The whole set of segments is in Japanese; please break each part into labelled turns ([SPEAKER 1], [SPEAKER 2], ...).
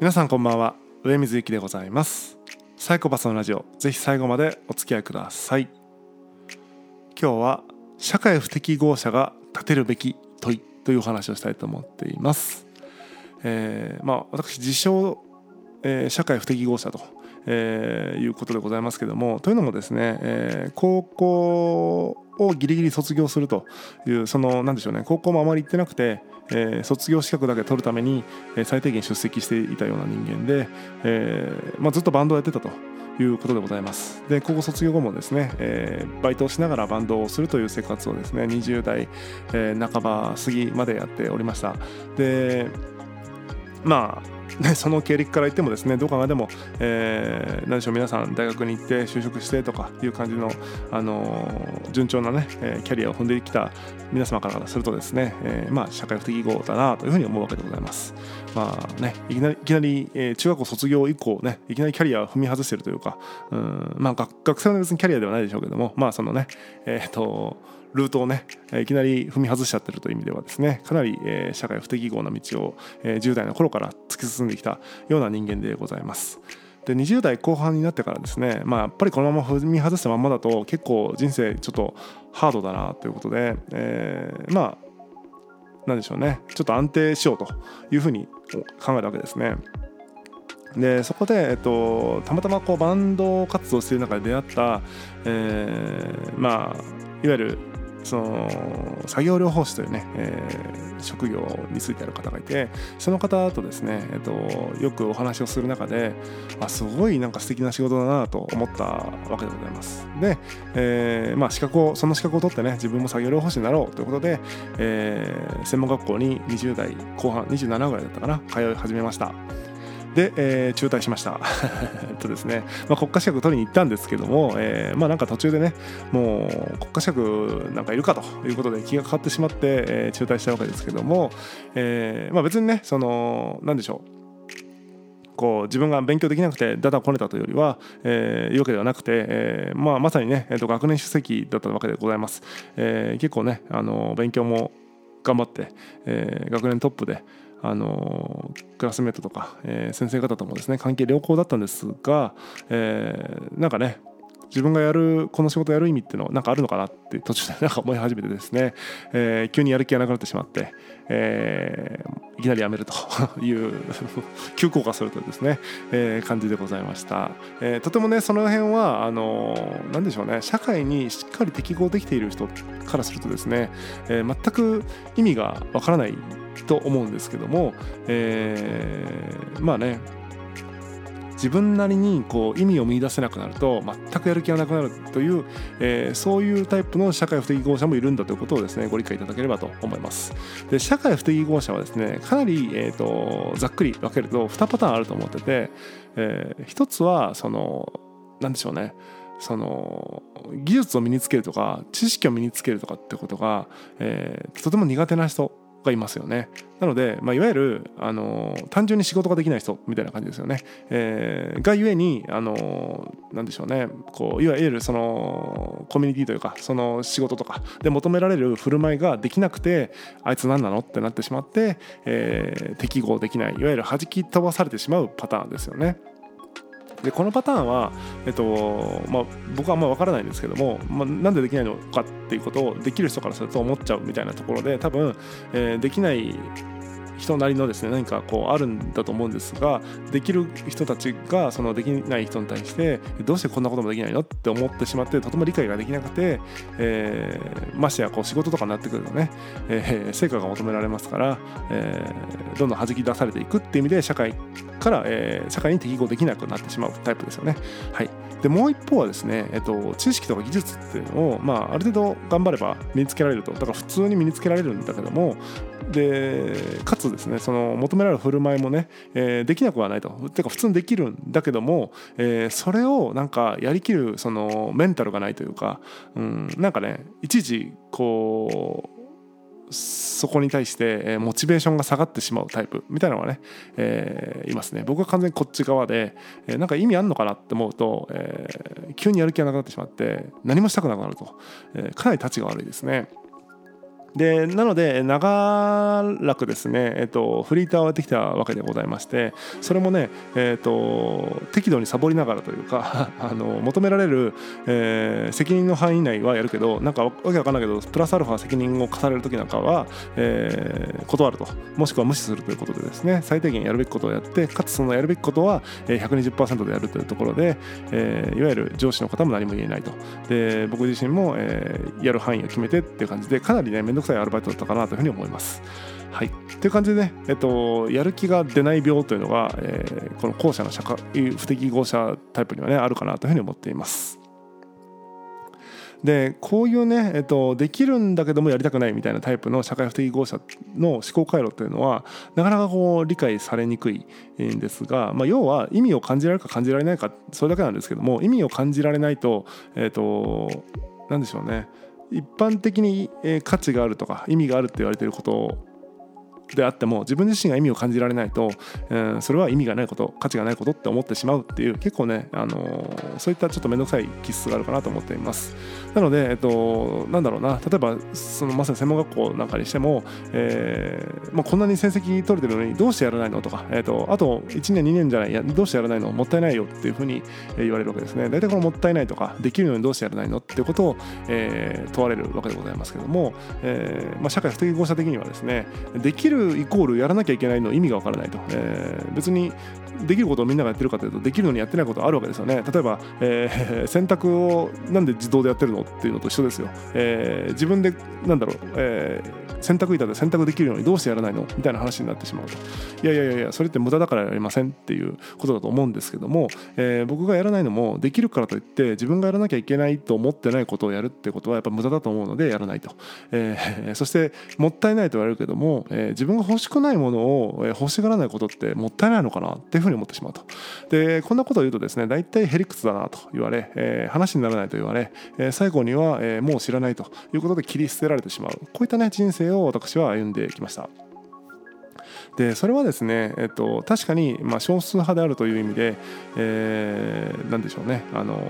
[SPEAKER 1] 皆さんこんばんは。上水幸でございます。サイコパスのラジオ。ぜひ最後までお付き合いください。今日は社会不適合者が立てるべき問いというお話をしたいと思っています。えー、まあ私自称、えー、社会不適合者とえー、いうことでございますけどもというのもですね、えー、高校をギリギリ卒業するというその何でしょうね高校もあまり行ってなくて、えー、卒業資格だけ取るために、えー、最低限出席していたような人間で、えーまあ、ずっとバンドをやってたと。いうことでございますで高校卒業後もですね、えー、バイトをしながらバンドをするという生活をですね20代、えー、半ば過ぎまでやっておりましたでまあね、その経歴から言ってもですねどう考えても、えー、何でしょう皆さん大学に行って就職してとかいう感じの、あのー、順調なね、えキャリアを踏んできた皆様からするとですね、えー、まあ、社会不適合だなというふうに思うわけでございます。まあね、いきなりいきなり、え、中学校卒業以降ねいきなりキャリアを踏み外してるというかうんまあ学生は別にキャリアではないでしょうけどもまあそのねえっ、とルートをねいきなり踏み外しちゃってるという意味ではですねかなり、社会不適合な道を、え10代の頃から突き進んできたような人間でございます。で20代後半になってからですね、まあ、やっぱりこのまま踏み外したままだと結構人生ちょっとハードだなということで、えー、まあなんでしょうねちょっと安定しようというふうに考えたわけですね。でそこで、えっと、たまたまこうバンド活動している中で出会った、えー、まあいわゆるその作業療法士というね、えー、職業についてある方がいてその方とですね、えっと、よくお話をする中であすごいなんか素敵な仕事だなと思ったわけでございます。で、えー、まあ、資格をその資格を取ってね自分も作業療法士になろうということで、えー、専門学校に20代後半27ぐらいだったかな通い始めました。で、えー、中退しました。とですね、まあ、国家資格取りに行ったんですけども、えー、まあなんか途中でねもう国家資格なんかいるかということで気がかかってしまって、えー、中退したわけですけども、えー、まあ別にねその何でしょう。こう自分が勉強できなくてだだこねたというよりは、えー、いうわけではなくて、えーまあ、まさにね、えー、と学年主席だったわけでございます。えー、結構ねあの勉強も頑張って、えー、学年トップで、あのクラスメートとか、えー、先生方ともですね関係良好だったんですが、えー、なんかね自分がやるこの仕事やる意味っていうのは何かあるのかなって途中でなんか思い始めてですね、えー、急にやる気がなくなってしまって、えー、いきなり辞めるという急降下するとですね、えー、感じでございました、え、とてもねその辺はあの何でしょうね社会にしっかり適合できている人からするとですね、え、全く意味がわからないと思うんですけども、えー、まあね自分なりにこう意味を見出せなくなると全くやる気がなくなるという、えー、そういうタイプの社会不適合者もいるんだということをですねご理解いただければと思います。で社会不適合者はですねかなり、えーと、ざっくり分けると2パターンあると思ってて、えー、1つはその何でしょうね。その技術を身につけるとか知識を身につけるとかってことが、えー、とても苦手な人がいますよね。なので、まあ、いわゆるあの単純に仕事ができない人みたいな感じですよね。えー、がゆえにあのなんでしょうねこういわゆるそのコミュニティというかその仕事とかで求められる振る舞いができなくてあいつ何なの？ってなってしまって、えー、適合できないいわゆる弾き飛ばされてしまうパターンですよね。でこのパターンは、えっとまあ、僕はあんま分からないんですけども、まあ、なんでできないのかっていうことをできる人からすると思っちゃうみたいなところで多分、えー、できない人なりのですね何かこうあるんだと思うんですができる人たちがそのできない人に対してどうしてこんなこともできないのって思ってしまってとても理解ができなくて、えー、ましてやこう仕事とかになってくるとね、えー、成果が求められますから、えー、どんどん弾き出されていくっていう意味で社会から、えー、社会に適合できなくなってしまうタイプですよね。はいでもう一方はですね、えっと、知識とか技術っていうのを、まあ、ある程度頑張れば身につけられるとだから普通に身につけられるんだけどもでかつですね。その求められる振る舞いもね、えー、できなくはないと。てか普通にできるんだけども、えー、それをなんかやりきるそのメンタルがないというか、うん、なんかねいちいちこうそこに対して、えモチベーションが下がってしまうタイプ。みたいなのがね、えー、いますね。僕は完全にこっち側で、えー、なんか意味あんのかなって思うと、えー、急にやる気がなくなってしまって何もしたくなくなると、えー、かなりたちが悪いですね。でなので長らくですね、えっと、フリーターをやってきたわけでございましてそれもね、えっと、適度にサボりながらというか あの求められる、えー、責任の範囲内はやるけどなんかわけわかんないけどプラスアルファ責任を課される時なんかは、えー、断るともしくは無視するということでですね最低限やるべきことをやってかつそのやるべきことは120%でやるというところで、えー、いわゆる上司の方も何も言えないと。で僕自身も、えー、やる範囲を決めてっていう感じでかなりね面倒くさいアルバイトだったかなというふうに思います。はい、という感じでね、えっと、やる気が出ない病というのが、えー、この後者の社会不適合者タイプにはねあるかなというふうに思っています。でこういうね、えっと、できるんだけどもやりたくないみたいなタイプの社会不適合者の思考回路というのはなかなかこう理解されにくいんですが、まあ、要は意味を感じられるか感じられないかそれだけなんですけども意味を感じられないとえっと何でしょうね一般的に価値があるとか意味があるって言われてることをであっても自分自身が意味を感じられないと、えー、それは意味がないこと価値がないことって思ってしまうっていう結構ね、あのー、そういったちょっと面倒くさい気質があるかなと思っています。なので、えっと、なんだろうな例えばそのまさに専門学校なんかにしても、えーまあ、こんなに成績取れてるのにどうしてやらないのとか、えーと、あと1年2年じゃないやどうしてやらないのもったいないよっていうふうに言われるわけですね。大体このもったいないとかできるのにどうしてやらないのっていうことを、えー、問われるわけでございますけども、えーまあ、社会不適合者的にはですねできるるイコールやらなきゃいけないの意味がわからないと、えー、別にできることをみんながやってるかというとできるのにやってないことあるわけですよね。例えば、えー、洗濯をなんで自動でやってるのっていうのと一緒ですよ、えー、自分でなんだろう、えー、洗濯板で洗濯できるのにどうしてやらないのみたいな話になってしまうと。いやいやいやそれって無駄だからやりませんっていうことだと思うんですけども、えー、僕がやらないのもできるからといって自分がやらなきゃいけないと思ってないことをやるってことはやっぱ無駄だと思うのでやらないと、えー、そしてもったいないと言われるけども、えー、自分が欲しくないものを欲しがらないことってもったいないのかなっていうふうに思ってしまうと。でこんなことを言うとですね大体へりくつだなと言われ、えー、話にならないと言われ、えー、最後には、えー、もう知らないということで切り捨てられてしまう。こういったね人生を私は歩んできました。でそれはですね、えっと、確かに、まあ、少数派であるという意味で、えー、何でしょうね。あの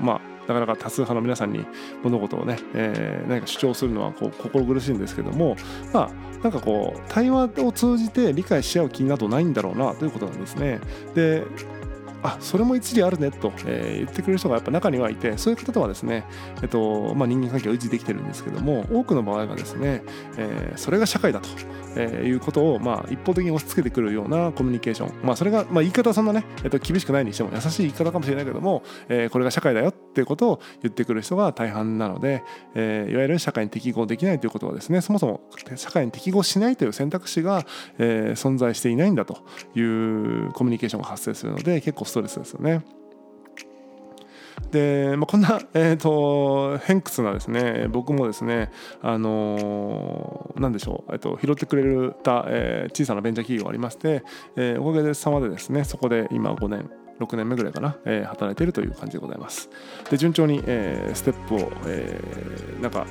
[SPEAKER 1] まあなかなか多数派の皆さんに物事をね、えー、何か主張するのはこう心苦しいんですけどもまあなんかこう対話を通じて理解し合う気などないんだろうなということなんですね。であそれも一理あるねと、え、言ってくれる人がやっぱ中にはいてそういう方とはですね、えっとまあ、人間関係を維持できてるんですけども多くの場合がですね、え、それが社会だと。え、いうことを、まあ、一方的に押し付けてくるようなコミュニケーション、まあ、それが、まあ、言い方はそんなね、えっと、厳しくないにしても優しい言い方かもしれないけども、え、これが社会だよっていうことを言ってくる人が大半なので、え、いわゆる社会に適合できないということはですねそもそも社会に適合しないという選択肢が、え、存在していないんだというコミュニケーションが発生するので結構ストレスですよね。で、まあ、こんな、えーと、偏屈なですね僕もですねあのー、でしょう、えーと、拾ってくれた、えー、小さなベンチャー企業がありまして、えー、おかげさまでですねそこで今5年6年目ぐらいかな、えー、働いているという感じでございますで順調に、えー、ステップを、えー、なんか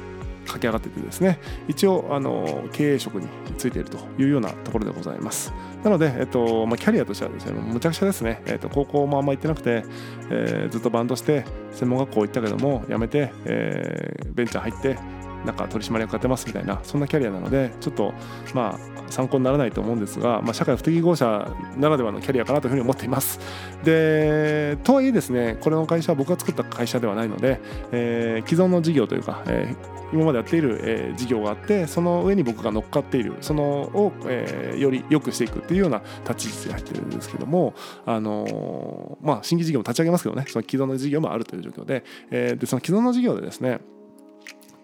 [SPEAKER 1] 駆け上がっててですね。一応あの経営職についているというようなところでございます。なので、えっとまあ、キャリアとしてはですねむちゃくちゃですね、えっと、高校もあんま行ってなくて、えー、ずっとバンドして専門学校行ったけども辞めて、えー、ベンチャー入ってなんか取締役やってますみたいなそんなキャリアなのでちょっとまあ参考にならないと思うんですが、まあ、社会不適合者ならではのキャリアかなというふうに思っています。でとはいえですねこれの会社は僕が作った会社ではないので、えー、既存の事業というか、えー今までやっている、えー、事業があってその上に僕が乗っかっているそのを、えー、より良くしていくっていうような立ち位置で入ってるんですけども、あのー、まあ、新規事業も立ち上げますけどねその既存の事業もあるという状況で,、えー、でその既存の事業でですね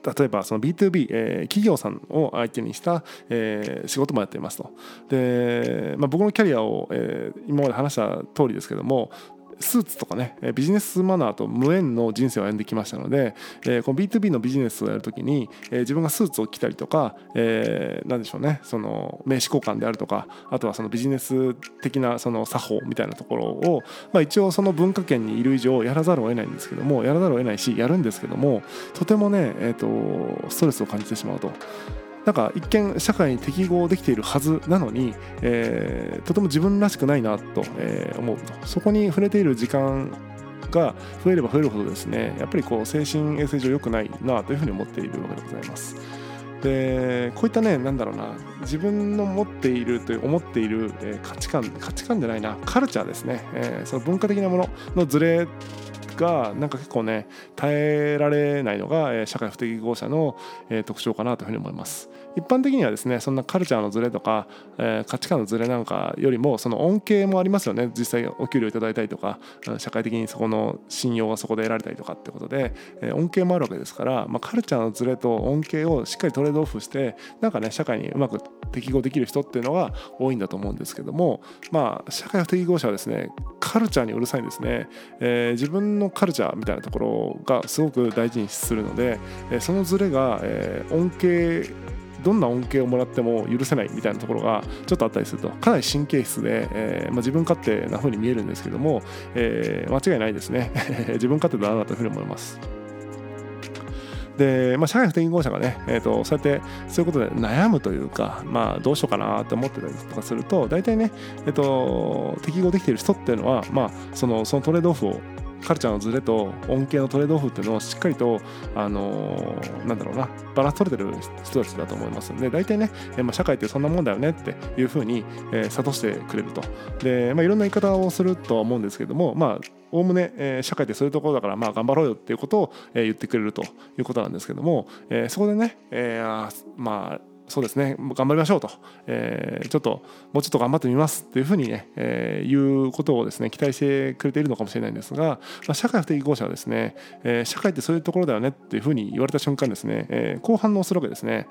[SPEAKER 1] 例えばその B2B、えー、企業さんを相手にした、えー、仕事もやっていますと。で、まあ、僕のキャリアを、えー、今まで話した通りですけどもスーツとかねビジネスマナーと無縁の人生を歩んできましたので、え、この B2B のビジネスをやるときに、え、自分がスーツを着たりとか、え、何でしょうねその名刺交換であるとかあとはそのビジネス的なその作法みたいなところを、まあ、一応その文化圏にいる以上やらざるを得ないんですけどもやらざるを得ないしやるんですけどもとてもね、えーとストレスを感じてしまうと。なんか一見社会に適合できているはずなのに、えー、とても自分らしくないなと、えー、思うとそこに触れている時間が増えれば増えるほどですねやっぱりこう精神衛生上良くないなというふうに思っているわけでございます。でこういったねなんだろうな自分の持っているという思っている、え、価値観価値観じゃないなカルチャーですね、えー、その文化的なもののズレがなんか結構ね耐えられないのが、え、社会不適合者の、え、特徴かなというふうに思います。一般的にはですねそんなカルチャーのズレとか、えー、価値観のズレなんかよりもその恩恵もありますよね実際お給料いただいたりとか社会的にそこの信用がそこで得られたりとかってことで、えー、恩恵もあるわけですから、まあ、カルチャーのズレと恩恵をしっかりトレードオフしてなんかね社会にうまく適合できる人っていうのが多いんだと思うんですけどもまあ社会不適合者はですねカルチャーにうるさいんですね、えー、自分のカルチャーみたいなところがすごく大事にするので、えそのズレが、え、恩恵どんな恩恵をもらっても許せないみたいなところがちょっとあったりするとかなり神経質で、えーまあ、自分勝手な風に見えるんですけども、えー、間違いないですね 自分勝手だなというふうに思います。で、まあ、社会不適合者がね、えーと、そうやってそういうことで悩むというか、まあ、どうしようかなって思ってたりとかすると大体ね、えーと、適合できている人っていうのは、まあ、そのそのトレードオフをカルチャーのズレと恩恵のトレードオフっていうのをしっかりと、あのー、なんだろうな、バランス取れてる人たちだと思いますんで、大体ね、えまあ、社会ってそんなもんだよねっていうふうに、え、諭してくれると。で、まあ、いろんな言い方をするとは思うんですけども、まあ、おおむね、えー、社会ってそういうところだから、まあ、頑張ろうよっていうことを、えー、言ってくれるということなんですけども、えー、そこでね、えー、まあ、そうですね。頑張りましょうと、えー、ちょっともうちょっと頑張ってみますっていうふうにね、えー、いうことをですね期待してくれているのかもしれないんですが、まあ、社会不適合者はですね、えー、社会ってそういうところだよねっていうふうに言われた瞬間ですね、えー、こう反応するわけですね。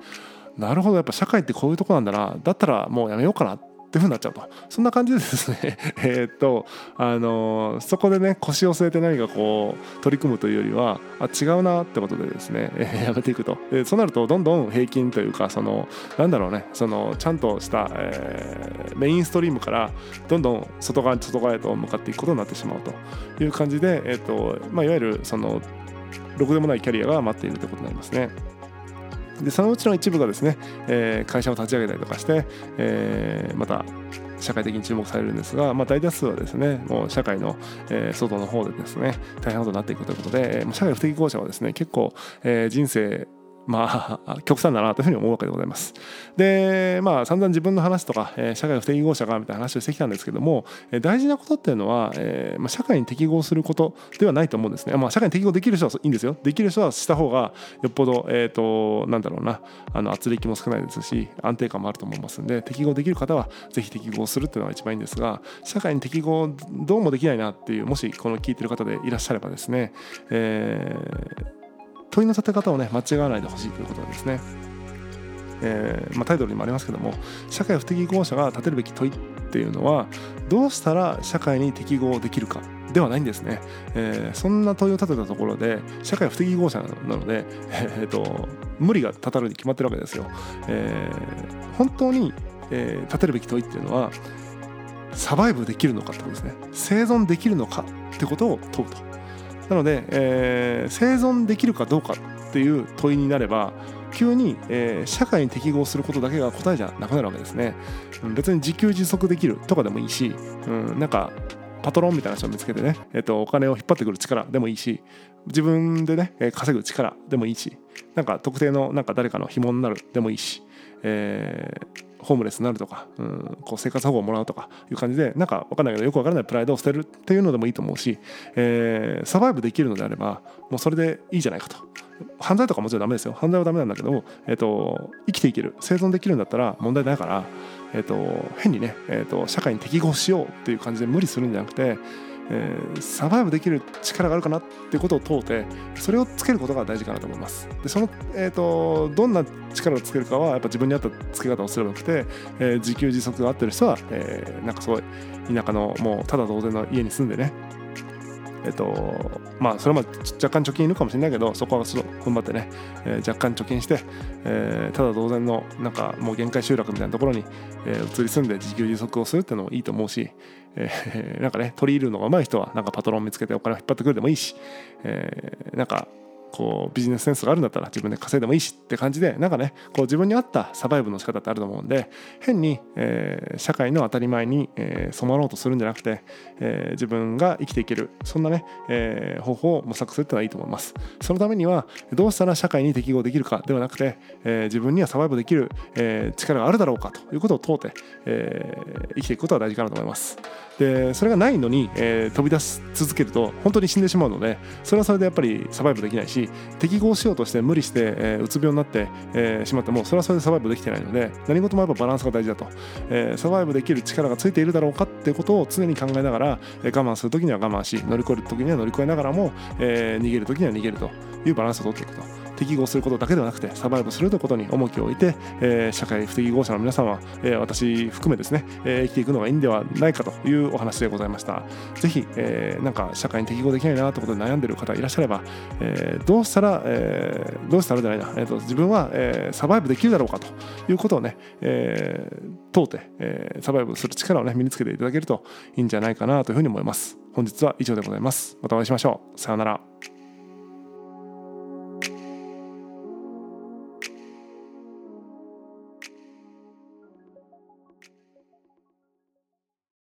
[SPEAKER 1] なるほど。やっぱ社会ってこういうとこなんだな。だったらもうやめようかな。っていうふうになっちゃうとそんな感じでですね えっとあのそこでね腰を据えて何かこう取り組むというよりはあ違うなってことでですね、えー、やめていくとでそうなるとどんどん平均というかそのなんだろうねそのちゃんとした、えー、メインストリームからどんどん外側に外側へと向かっていくことになってしまうという感じで、えーとまあ、いわゆるそのろくでもないキャリアが待っているということになりますね。でそのうちの一部がですね、えー、会社を立ち上げたりとかして、えー、また社会的に注目されるんですが、まあ、大多数はですねもう社会の、えー、外の方でですね大変なことになっていくということで、社会不適合者はですね結構、えー、人生まあ、極端だなというふうに思うわけでございます。で、まあ、散々自分の話とか、え、社会不適合者がみたいな話をしてきたんですけども、え、大事なことっていうのは、えまあ、社会に適合することではないと思うんですね。まあ、社会に適合できる人はいいんですよ。できる人はした方がよっぽど、えっ、ー、と、なんだろうな、あの圧力も少ないですし、安定感もあると思いますんで、適合できる方はぜひ適合するっていうのが一番いいんですが、社会に適合どうもできないなっていう、もしこの聞いてる方でいらっしゃればですね、えー問いの立て方をね間違わないでほしいということですね。えーまあ、タイトルにもありますけども社会不適合者が立てるべき問いっていうのはどうしたら社会に適合できるかではないんですね、えー、そんな問いを立てたところで社会不適合者なので、えーと、無理がたたるに決まってるわけですよ、えー、本当に、えー、立てるべき問いっていうのはサバイブできるのかってことですね。生存できるのかってことを問うと。なので、えー、生存できるかどうかっていう問いになれば急に、えー、社会に適合することだけが答えじゃなくなるわけですね。別に自給自足できるとかでもいいし、うん、なんかパトロンみたいな人を見つけてね、えー、とお金を引っ張ってくる力でもいいし自分でね稼ぐ力でもいいしなんか特定のなんか誰かの紐になるでもいいし、えー、ホームレスになるとか、うん、こう生活保護をもらうとかいう感じでなんか分かんないけどよく分からないプライドを捨てるっていうのでもいいと思うし、えー、サバイブできるのであればもうそれでいいじゃないかと。犯罪とかもちろんダメですよ。犯罪はダメなんだけど、えーと、生きていける。生存できるんだったら問題ないから、えーと、変にね、えーと社会に適合しようっていう感じで無理するんじゃなくてえー、サバイブできる力があるかなっていうことを問うてそれをつけることが大事かなと思います。でその、えーと、どんな力をつけるかはやっぱ自分に合ったつけ方をすればよくて、えー、自給自足が合ってる人は、えー、なんかすごい田舎のもうただ同然の家に住んでねえっとまあそれは若干貯金いるかもしれないけどそこはその踏ん張ってね、えー、若干貯金して、えー、ただ同然のなんかもう限界集落みたいなところに、えー、移り住んで自給自足をするっていうのもいいと思うし、えー、なんかね取り入るのが上手い人はなんかパトロン見つけてお金を引っ張ってくるでもいいし、えー、なんかこうビジネスセンスがあるんだったら自分で稼いでもいいしって感じでなんかねこう自分に合ったサバイブの仕方ってあると思うんで変に、えー、社会の当たり前に、えー、染まろうとするんじゃなくて、えー、自分が生きていけるそんなね、えー、方法を模索するってのはいいと思います。そのためにはどうしたら社会に適合できるかではなくて、えー、自分にはサバイブできる、えー、力があるだろうかということを問うて、えー、生きていくことは大事かなと思います。でそれがないのに、えー、飛び出し続けると本当に死んでしまうのでそれはそれでやっぱりサバイブできないし適合しようとして無理して、えー、うつ病になって、えー、しまってもそれはそれでサバイブできてないので何事もやっぱバランスが大事だと、えー、サバイブできる力がついているだろうかってことを常に考えながら、えー、我慢する時には我慢し乗り越える時には乗り越えながらも、えー、逃げる時には逃げるというバランスをとっていくと。適合することだけではなくてサバイブするということに重きを置いて、えー、社会不適合者の皆さんは、えー、私含めですね、えー、生きていくのがいいんではないかというお話でございました。ぜひ、えー、なんか社会に適合できないなということで悩んでいる方いらっしゃれば、えー、どうしたら、えー、どうしたらじゃないな、えーと、自分は、えー、サバイブできるだろうかということをね、えー、問うて、えー、サバイブする力をね身につけていただけるといいんじゃないかなというふうに思います。本日は以上でございます。またお会いしましょう。さようなら。